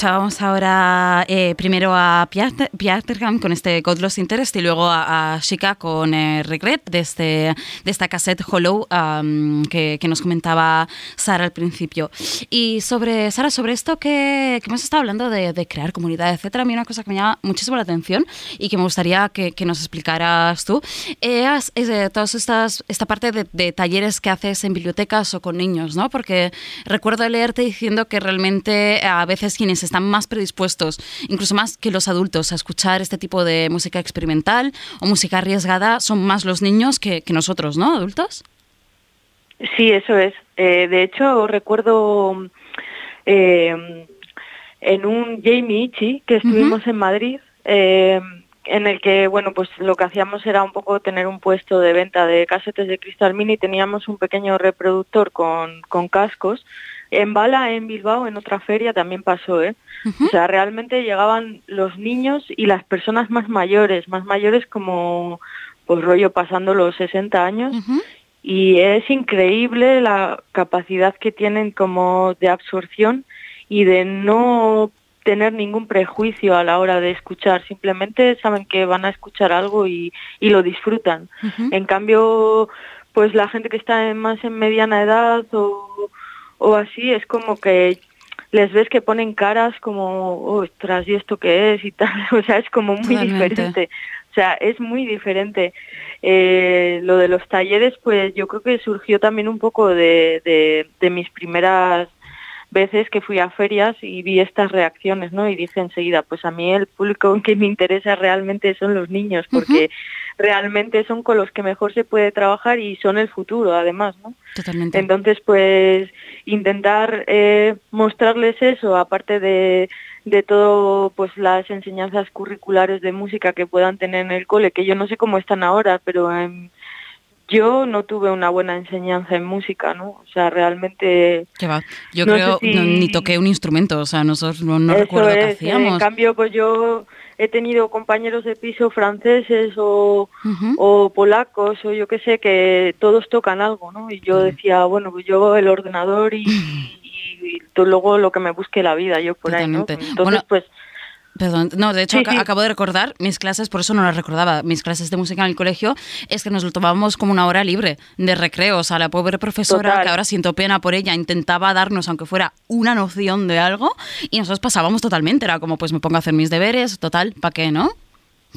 Escuchábamos ahora eh, primero a Piatergam con este God Lost Interest y luego a, a Shika con eh, Regret de, este, de esta cassette Hollow um, que, que, nos comentaba Sara al principio. Y sobre, Sara, sobre esto que, que hemos estado hablando de, de, crear comunidad, etcétera, a mí una cosa que me llama muchísimo la atención y que me gustaría que, que nos explicaras tú es, es estas, esta parte de, de, talleres que haces en bibliotecas o con niños, ¿no? Porque recuerdo leerte diciendo que realmente a veces quienes están más predispuestos, incluso más que los adultos, a escuchar este tipo de música experimental o música arriesgada, son más los niños que, que nosotros, ¿no? Adultos. Sí, eso es. Eh, de hecho, recuerdo eh, en un Jamie Ichi que estuvimos uh -huh. en Madrid, eh, en el que, bueno, pues lo que hacíamos era un poco tener un puesto de venta de casetes de cristal mini, teníamos un pequeño reproductor con, con cascos en Bala, en Bilbao, en otra feria también pasó, ¿eh? Uh -huh. O sea, realmente llegaban los niños y las personas más mayores, más mayores como, pues rollo pasando los 60 años. Uh -huh. Y es increíble la capacidad que tienen como de absorción y de no tener ningún prejuicio a la hora de escuchar, simplemente saben que van a escuchar algo y, y lo disfrutan. Uh -huh. En cambio, pues la gente que está en, más en mediana edad o o así, es como que les ves que ponen caras como, ostras, ¿y esto qué es? y tal, <laughs> o sea, es como muy Totalmente. diferente, o sea, es muy diferente. Eh, lo de los talleres, pues yo creo que surgió también un poco de, de, de mis primeras veces que fui a ferias y vi estas reacciones, ¿no? Y dije enseguida, pues a mí el público <laughs> que me interesa realmente son los niños, porque uh -huh. realmente son con los que mejor se puede trabajar y son el futuro, además, ¿no? Totalmente. Entonces, pues intentar eh, mostrarles eso, aparte de, de todo, pues las enseñanzas curriculares de música que puedan tener en el cole, que yo no sé cómo están ahora, pero en yo no tuve una buena enseñanza en música, ¿no? O sea, realmente... ¿Qué va? Yo no creo, si... no, ni toqué un instrumento, o sea, nosotros no, no recuerdo es, qué hacíamos. En cambio, pues yo he tenido compañeros de piso franceses o, uh -huh. o polacos o yo qué sé, que todos tocan algo, ¿no? Y yo uh -huh. decía, bueno, pues yo el ordenador y, y, y, luego lo que me busque la vida, yo por Totalmente. ahí, ¿no? Entonces, bueno, pues Perdón, no, de hecho sí, sí. acabo de recordar mis clases, por eso no las recordaba, mis clases de música en el colegio, es que nos lo tomábamos como una hora libre de recreo, o sea, la pobre profesora, Total. que ahora siento pena por ella, intentaba darnos, aunque fuera una noción de algo, y nosotros pasábamos totalmente, era como, pues me pongo a hacer mis deberes, total, ¿para qué, no?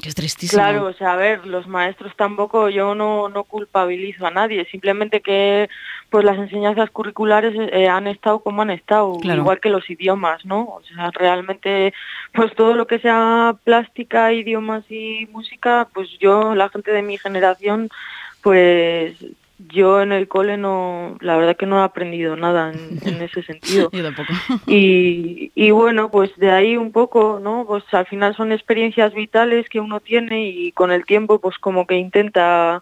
Que es tristísimo. Claro, o sea, a ver, los maestros tampoco, yo no, no culpabilizo a nadie, simplemente que pues las enseñanzas curriculares eh, han estado como han estado, claro. igual que los idiomas, ¿no? O sea, realmente, pues todo lo que sea plástica, idiomas y música, pues yo, la gente de mi generación, pues yo en el cole no, la verdad que no he aprendido nada en, en ese sentido. <laughs> yo tampoco. Y, y bueno, pues de ahí un poco, ¿no? Pues al final son experiencias vitales que uno tiene y con el tiempo pues como que intenta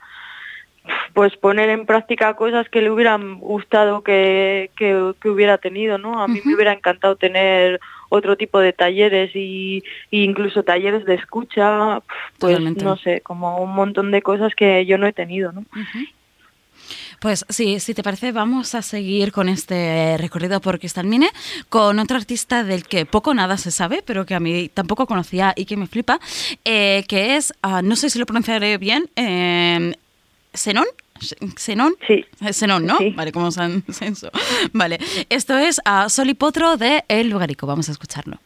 pues poner en práctica cosas que le hubieran gustado que, que, que hubiera tenido, ¿no? A mí uh -huh. me hubiera encantado tener otro tipo de talleres y, y incluso talleres de escucha, pues Totalmente. no sé, como un montón de cosas que yo no he tenido, ¿no? Uh -huh. Pues sí, si te parece, vamos a seguir con este recorrido por Cristalmine con otro artista del que poco nada se sabe, pero que a mí tampoco conocía y que me flipa, eh, que es, uh, no sé si lo pronunciaré bien, eh, Xenón. Xenón. Sí. Xenón, ¿no? Sí. Vale, como San Censo. <laughs> Vale. Esto es a Sol y Potro de El Lugarico. Vamos a escucharlo.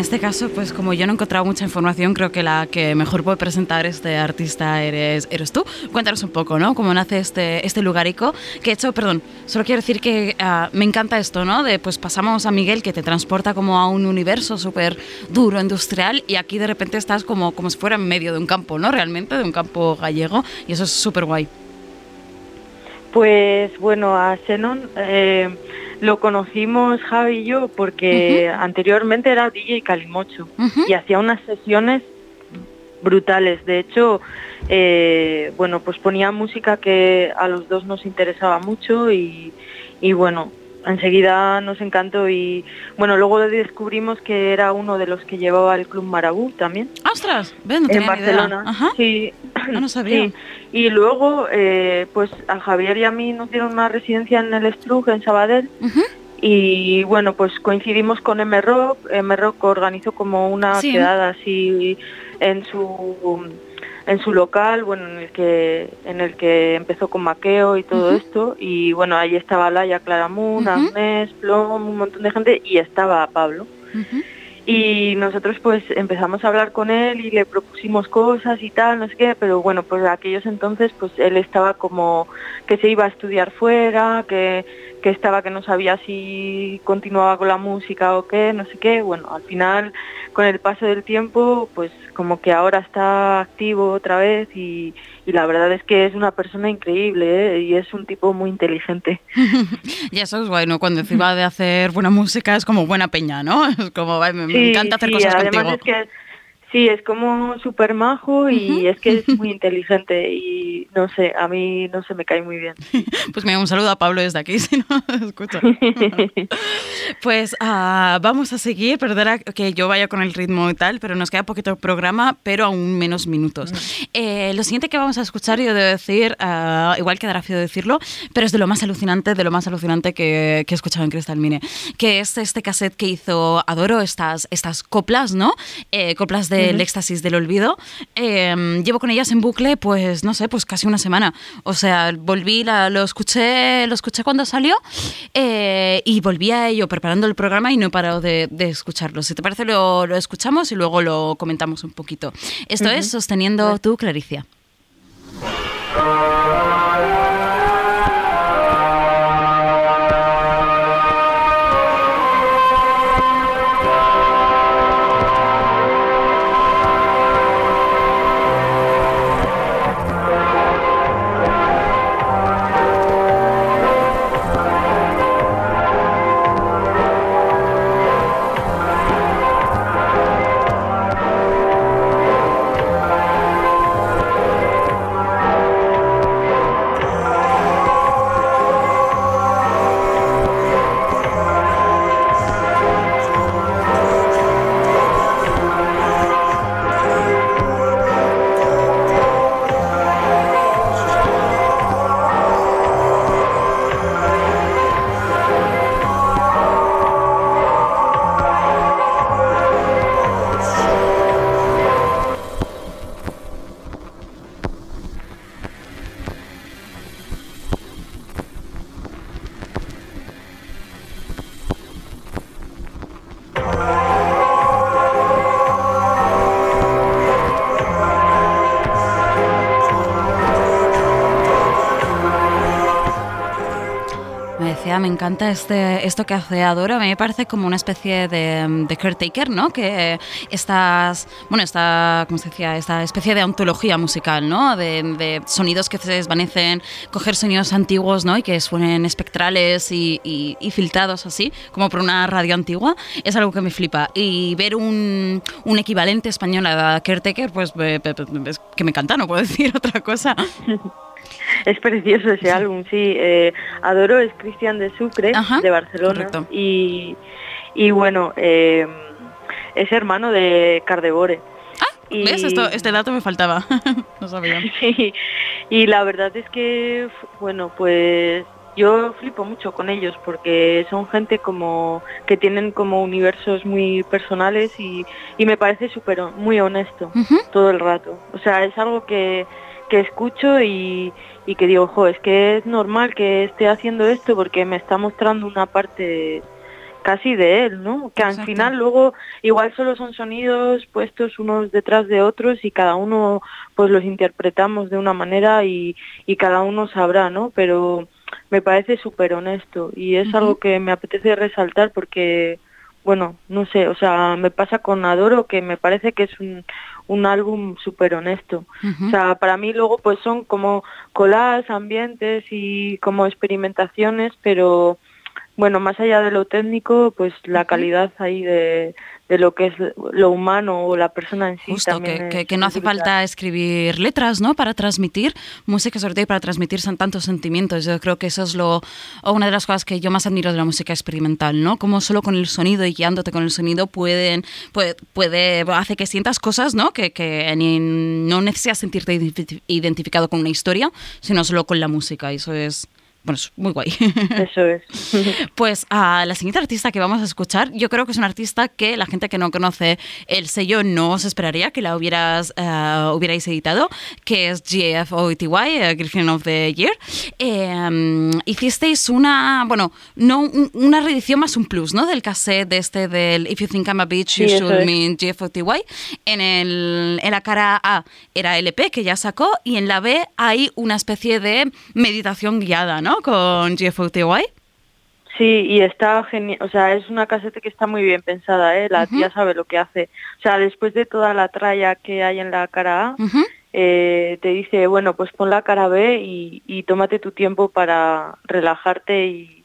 Este caso, pues como yo no he encontrado mucha información, creo que la que mejor puede presentar este artista eres, eres tú. Cuéntanos un poco, ¿no? Cómo nace este, este lugarico. Que he hecho, perdón, solo quiero decir que ah, me encanta esto, ¿no? De pues pasamos a Miguel que te transporta como a un universo súper duro, industrial, y aquí de repente estás como, como si fuera en medio de un campo, ¿no? Realmente, de un campo gallego, y eso es súper guay. Pues bueno, a Xenon eh, lo conocimos Javi y yo porque anteriormente era DJ Calimocho y hacía unas sesiones brutales. De hecho, eh, bueno, pues ponía música que a los dos nos interesaba mucho y, y bueno, enseguida nos encantó y bueno, luego descubrimos que era uno de los que llevaba el Club Marabú también ¡Ostras! ¿Ves? No en idea. Barcelona. Ajá. Sí. No lo sabía. Sí. Y luego, eh, pues a Javier y a mí nos dieron una residencia en el Strug, en Sabadell. Y bueno, pues coincidimos con M-Rock. M-Rock organizó como una Sí. quedada así en su en su local, bueno, en el que en el que empezó con Maqueo y todo esto y bueno, ahí estaba Laia Claramun, Ujú. Agnés, Plom, un montón de gente y estaba Pablo. Y nosotros pues empezamos a hablar con él y le propusimos cosas y tal, no sé qué, pero bueno, pues aquellos entonces pues él estaba como que se iba a estudiar fuera, que, que estaba que no sabía si continuaba con la música o qué, no sé qué. Bueno, al final con el paso del tiempo pues como que ahora está activo otra vez y, y la verdad es que es una persona increíble ¿eh? y es un tipo muy inteligente. Y eso es bueno, cuando encima de hacer buena música es como buena peña, ¿no? <laughs> Es como, me, encanta hacer sí, cosas además contigo. es que sí, es como súper majo y Ujú. es que es <laughs> muy inteligente y no sé, a mí no se me cae muy bien. <laughs> Pues mira, un saludo a Pablo desde aquí, <laughs> si no escucha. Pues ah, vamos a seguir, perdona que yo vaya con el ritmo y tal, pero nos queda poquito programa, pero aún menos minutos. Eh, lo siguiente que vamos a escuchar, yo debo decir, ah, igual quedará feo decirlo, pero es de lo más alucinante, de lo más alucinante que, que he escuchado en Crystal Mine, que es este cassette que hizo Adoro, estas, estas coplas, ¿no? Eh, coplas del éxtasis del olvido. Eh, llevo con ellas en bucle, pues no sé, pues casi una semana. O sea, volví, la- lo escuché, lo escuché cuando salió eh, y volví a ello preparando el programa y no he parado de, de escucharlo. Si te parece, lo, lo escuchamos y luego lo comentamos un poquito. Esto es Sosteniendo tú, Claricia. Me encanta este, esto que hace Adoro. A mí me parece como una especie de, de caretaker, ¿no? Que estas, bueno, esta, ¿cómo se decía? Esta especie de ontología musical, ¿no? De, de sonidos que se desvanecen, coger sonidos antiguos, ¿no? Y que suenen espectrales y, y- y filtrados así, como por una radio antigua, es algo que me flipa. Y ver un, un equivalente español a caretaker, pues me- es que me encanta, no puedo <laughs> decir otra cosa. Es precioso ese álbum, sí. Eh, Adoro es Cristian de Sucre, Ajá, de Barcelona. correcto. Y, y bueno, eh, es hermano de Cardebore. Y- ¿Ves? Esto, este dato me faltaba. <laughs> no sabía. <laughs> Sí, y la verdad es que, bueno, pues yo flipo mucho con ellos porque son gente como que tienen como universos muy personales y, y me parece súper muy honesto todo el rato. O sea, es algo que, que escucho y, y que digo, jo, es que es normal que esté haciendo esto porque me está mostrando una parte casi de él, ¿no? Que al final luego igual solo son sonidos puestos unos detrás de otros y cada uno pues los interpretamos de una manera y, y cada uno sabrá, ¿no? Pero me parece súper honesto y es algo que me apetece resaltar porque, bueno, no sé, o sea, me pasa con Adoro que me parece que es un, un álbum súper honesto. O sea, para mí luego pues son como collages, ambientes y como experimentaciones, pero bueno, más allá de lo técnico, pues la calidad ahí de, de lo que es lo humano o la persona en sí Justo, también que, es que- que no hace falta escribir letras, ¿no? Para transmitir música, sobre todo y para transmitir tantos sentimientos. Yo creo que eso es lo una de las cosas que yo más admiro de la música experimental, ¿no? Como solo con el sonido y guiándote con el sonido pueden, puede, puede hace que sientas cosas, ¿no? Que, que ni- no necesitas sentirte identi- identificado con una historia, sino solo con la música. Y eso es, bueno, es muy guay. Eso es. <laughs> Pues a la siguiente artista que vamos a escuchar, yo creo que es una artista que la gente que no conoce el sello no os esperaría que la hubieras, eh, hubierais editado, que es GFOTY, eh, Griffin of the Year. Eh, hicisteis una, bueno, no un- una reedición más un plus, ¿no? Del cassette de este del If You Think I'm a Bitch, You Sí, Should. Mean GFOTY. En, el, en la cara A era LP que ya sacó y en la B hay una especie de meditación guiada, ¿no? Con GFOTY. Sí, y está genial, o sea, es una caseta que está muy bien pensada, ¿eh? La tía sabe lo que hace. O sea, después de toda la tralla que hay en la cara A, eh, te dice, bueno, pues pon la cara B y, y tómate tu tiempo para relajarte y,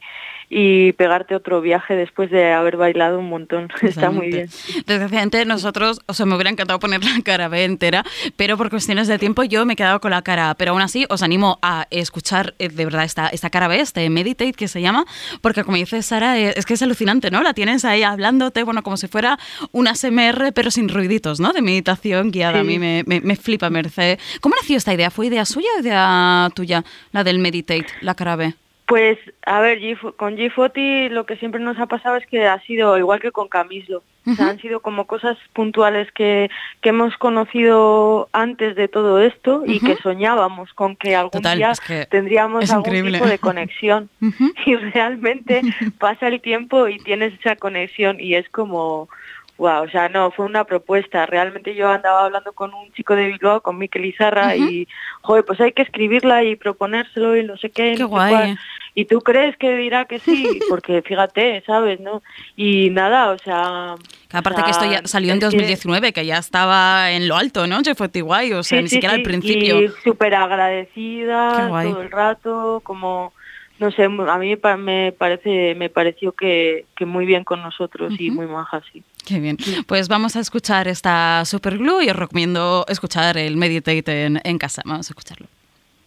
y pegarte otro viaje después de haber bailado un montón. <laughs> Está muy bien. Desgraciadamente nosotros, o sea, me hubiera encantado poner la cara B entera, pero por cuestiones de tiempo yo me he quedado con la cara A. Pero aún así os animo a escuchar eh, de verdad esta, esta cara B, este Meditate que se llama, porque como dice Sara, eh, es que es alucinante, ¿no? La tienes ahí hablándote, bueno, como si fuera una SMR, pero sin ruiditos, ¿no? De meditación guiada. A mí me, me, me flipa, merece. ¿Cómo nació esta idea? ¿Fue idea suya o idea tuya? La del Meditate, la cara B. Pues, a ver, con G40 lo que siempre nos ha pasado es que ha sido igual que con Camislo. O sea, han sido como cosas puntuales que, que hemos conocido antes de todo esto y que soñábamos con que algún Total, día es que tendríamos algún increíble. tipo de conexión. <laughs> Y realmente <laughs> pasa el tiempo y tienes esa conexión y es como... Wow, o sea, no, fue una propuesta. Realmente yo andaba hablando con un chico de Bilbao, con Miquel Izarra, Ujú. y, joder, pues hay que escribirla y proponérselo y no sé qué. Qué no sé guay. cuál. Y tú crees que dirá que sí, <laughs> porque fíjate, ¿sabes? no Y nada, o sea... Que aparte o que esto ya salió en es que- 2019, que ya estaba en lo alto, ¿no? Jeff guay, o sea, Sí, ni sí, siquiera sí, al principio. Y súper agradecida todo el rato, como... No sé, a mí pa- me parece me pareció que, que muy bien con nosotros y muy maja, sí. Qué bien. Pues vamos a escuchar esta Super Glue y os recomiendo escuchar el Meditate en, en casa. Vamos a escucharlo.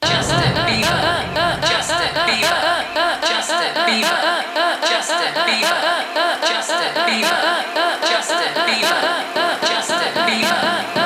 Justin Bieber. Justin Bieber. Justin Bieber. Justin Bieber. Justin Bieber. Justin Bieber. Justin Bieber.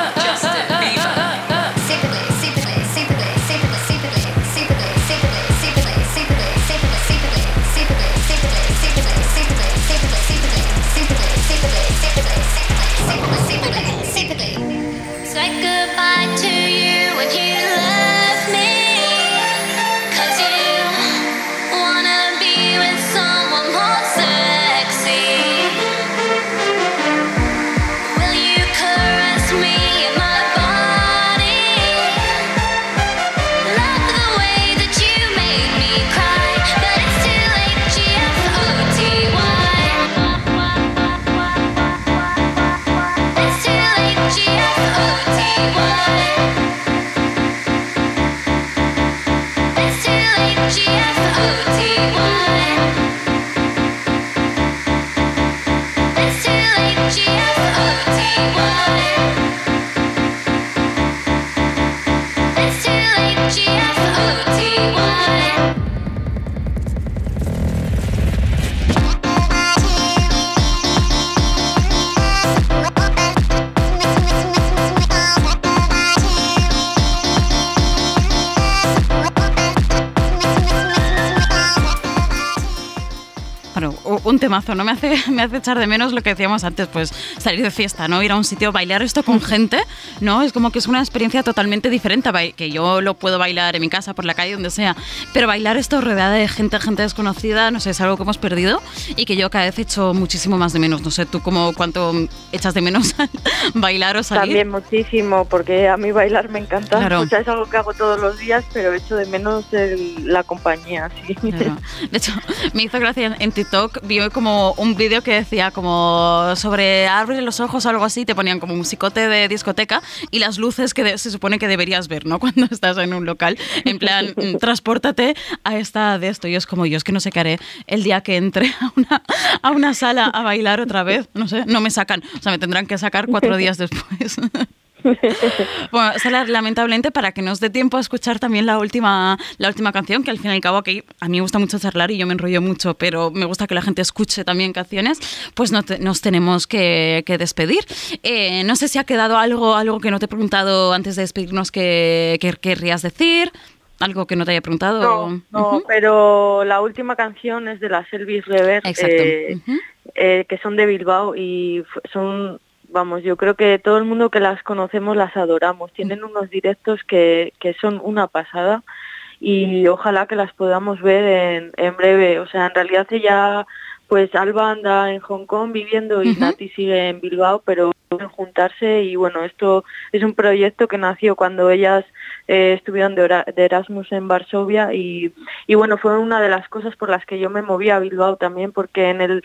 ¿No? Me hace, <laughs> me hace echar de menos lo que decíamos antes, pues salir de fiesta, ¿no? Ir a un sitio, bailar esto con gente, ¿no? Es como que es una experiencia totalmente diferente, que yo lo puedo bailar en mi casa, por la calle, donde sea, pero bailar esto rodeada de gente, gente desconocida, no sé, es algo que hemos perdido y que yo cada vez echo muchísimo más de menos. No sé, tú cómo, cuánto echas de menos <laughs> bailar o salir. También muchísimo, porque a mí bailar me encanta. Claro. O sea, es algo que hago todos los días, pero echo de menos el- la compañía, sí. Claro. De hecho, me hizo gracia en- TikTok, vi como un vídeo que decía como sobre abre los ojos o algo así, te ponían como musicote de discoteca y las luces que se supone que deberías ver, ¿no? <laughs> Cuando estás en un local, en plan, mm, transpórtate a esta de esto. Y es como, yo es que no sé qué haré el día que entre a una, a una sala a bailar otra vez, no sé, no me sacan, o sea, me tendrán que sacar cuatro <laughs> días después. <laughs> <laughs> Bueno, Sara, lamentablemente para que nos dé tiempo a escuchar también la última, la última canción, que al fin y al cabo aquí a mí me gusta mucho charlar y yo me enrollo mucho, pero me gusta que la gente escuche también canciones, pues no te- nos tenemos que, que despedir. Eh, no sé si ha quedado algo, algo que no te he preguntado antes de despedirnos que, que querrías decir, algo que no te haya preguntado. No, no, pero la última canción es de las Elvis Rever, Exacto. eh, eh, que son de Bilbao y son, vamos, yo creo que todo el mundo que las conocemos las adoramos. Tienen unos directos que, que son una pasada y ojalá que las podamos ver en, en breve. O sea, en realidad ella, pues Alba anda en Hong Kong viviendo y Ujú. Nati sigue en Bilbao, pero pueden juntarse y bueno, esto es un proyecto que nació cuando ellas eh, estuvieron de, de Erasmus en Varsovia y, y bueno, fue una de las cosas por las que yo me moví a Bilbao también porque en el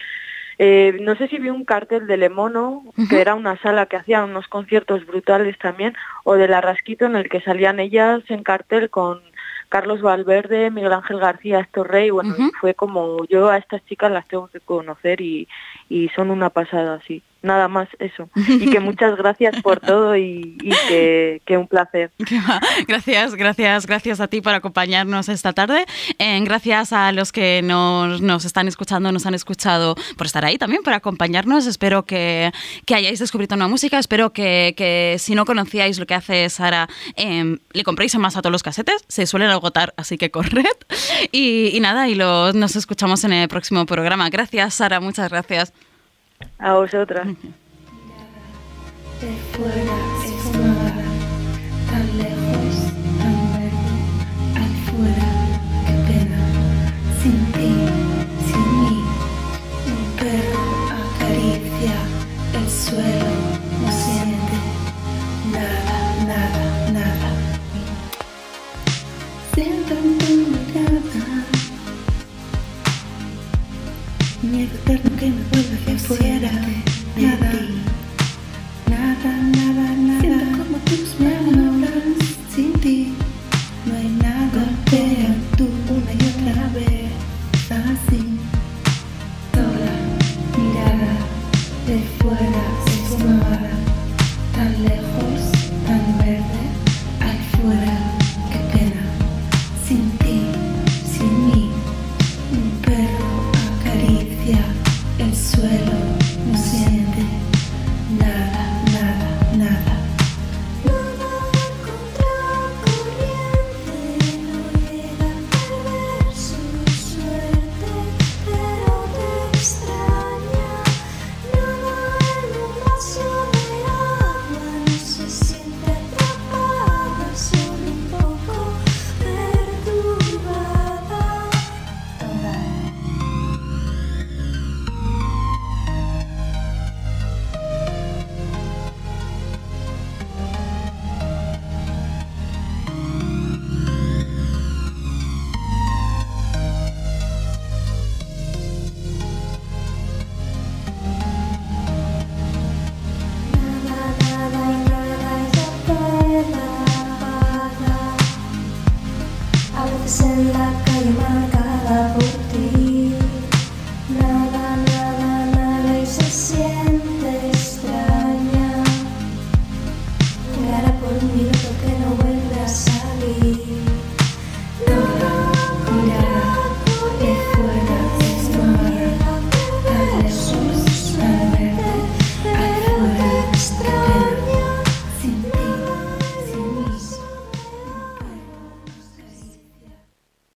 eh, no sé si vi un cartel de Lemono, Ujú. que era una sala que hacía unos conciertos brutales también, o de La Rasquito en el que salían ellas en cartel con Carlos Valverde, Miguel Ángel García, Héctor Rey, bueno, fue como yo a estas chicas las tengo que conocer y, y son una pasada, sí. Nada más eso. <laughs> Y que muchas gracias por todo y, y que, que un placer. <laughs> Gracias, gracias, gracias a ti por acompañarnos esta tarde. Eh, gracias a los que nos, nos están escuchando, nos han escuchado por estar ahí también, por acompañarnos. Espero que, que hayáis descubierto una música. Espero que, que si no conocíais lo que hace Sara, eh, le compréis más a todos los casetes. Se suelen agotar, así que corred. Y, y nada, y lo- nos escuchamos en el próximo programa. Gracias, Sara, muchas gracias. A vosotras. De fuera es nada, tan lejos, tan nuevo, miedo eterno que me vuelve hacia afuera, nada. Nada, nada,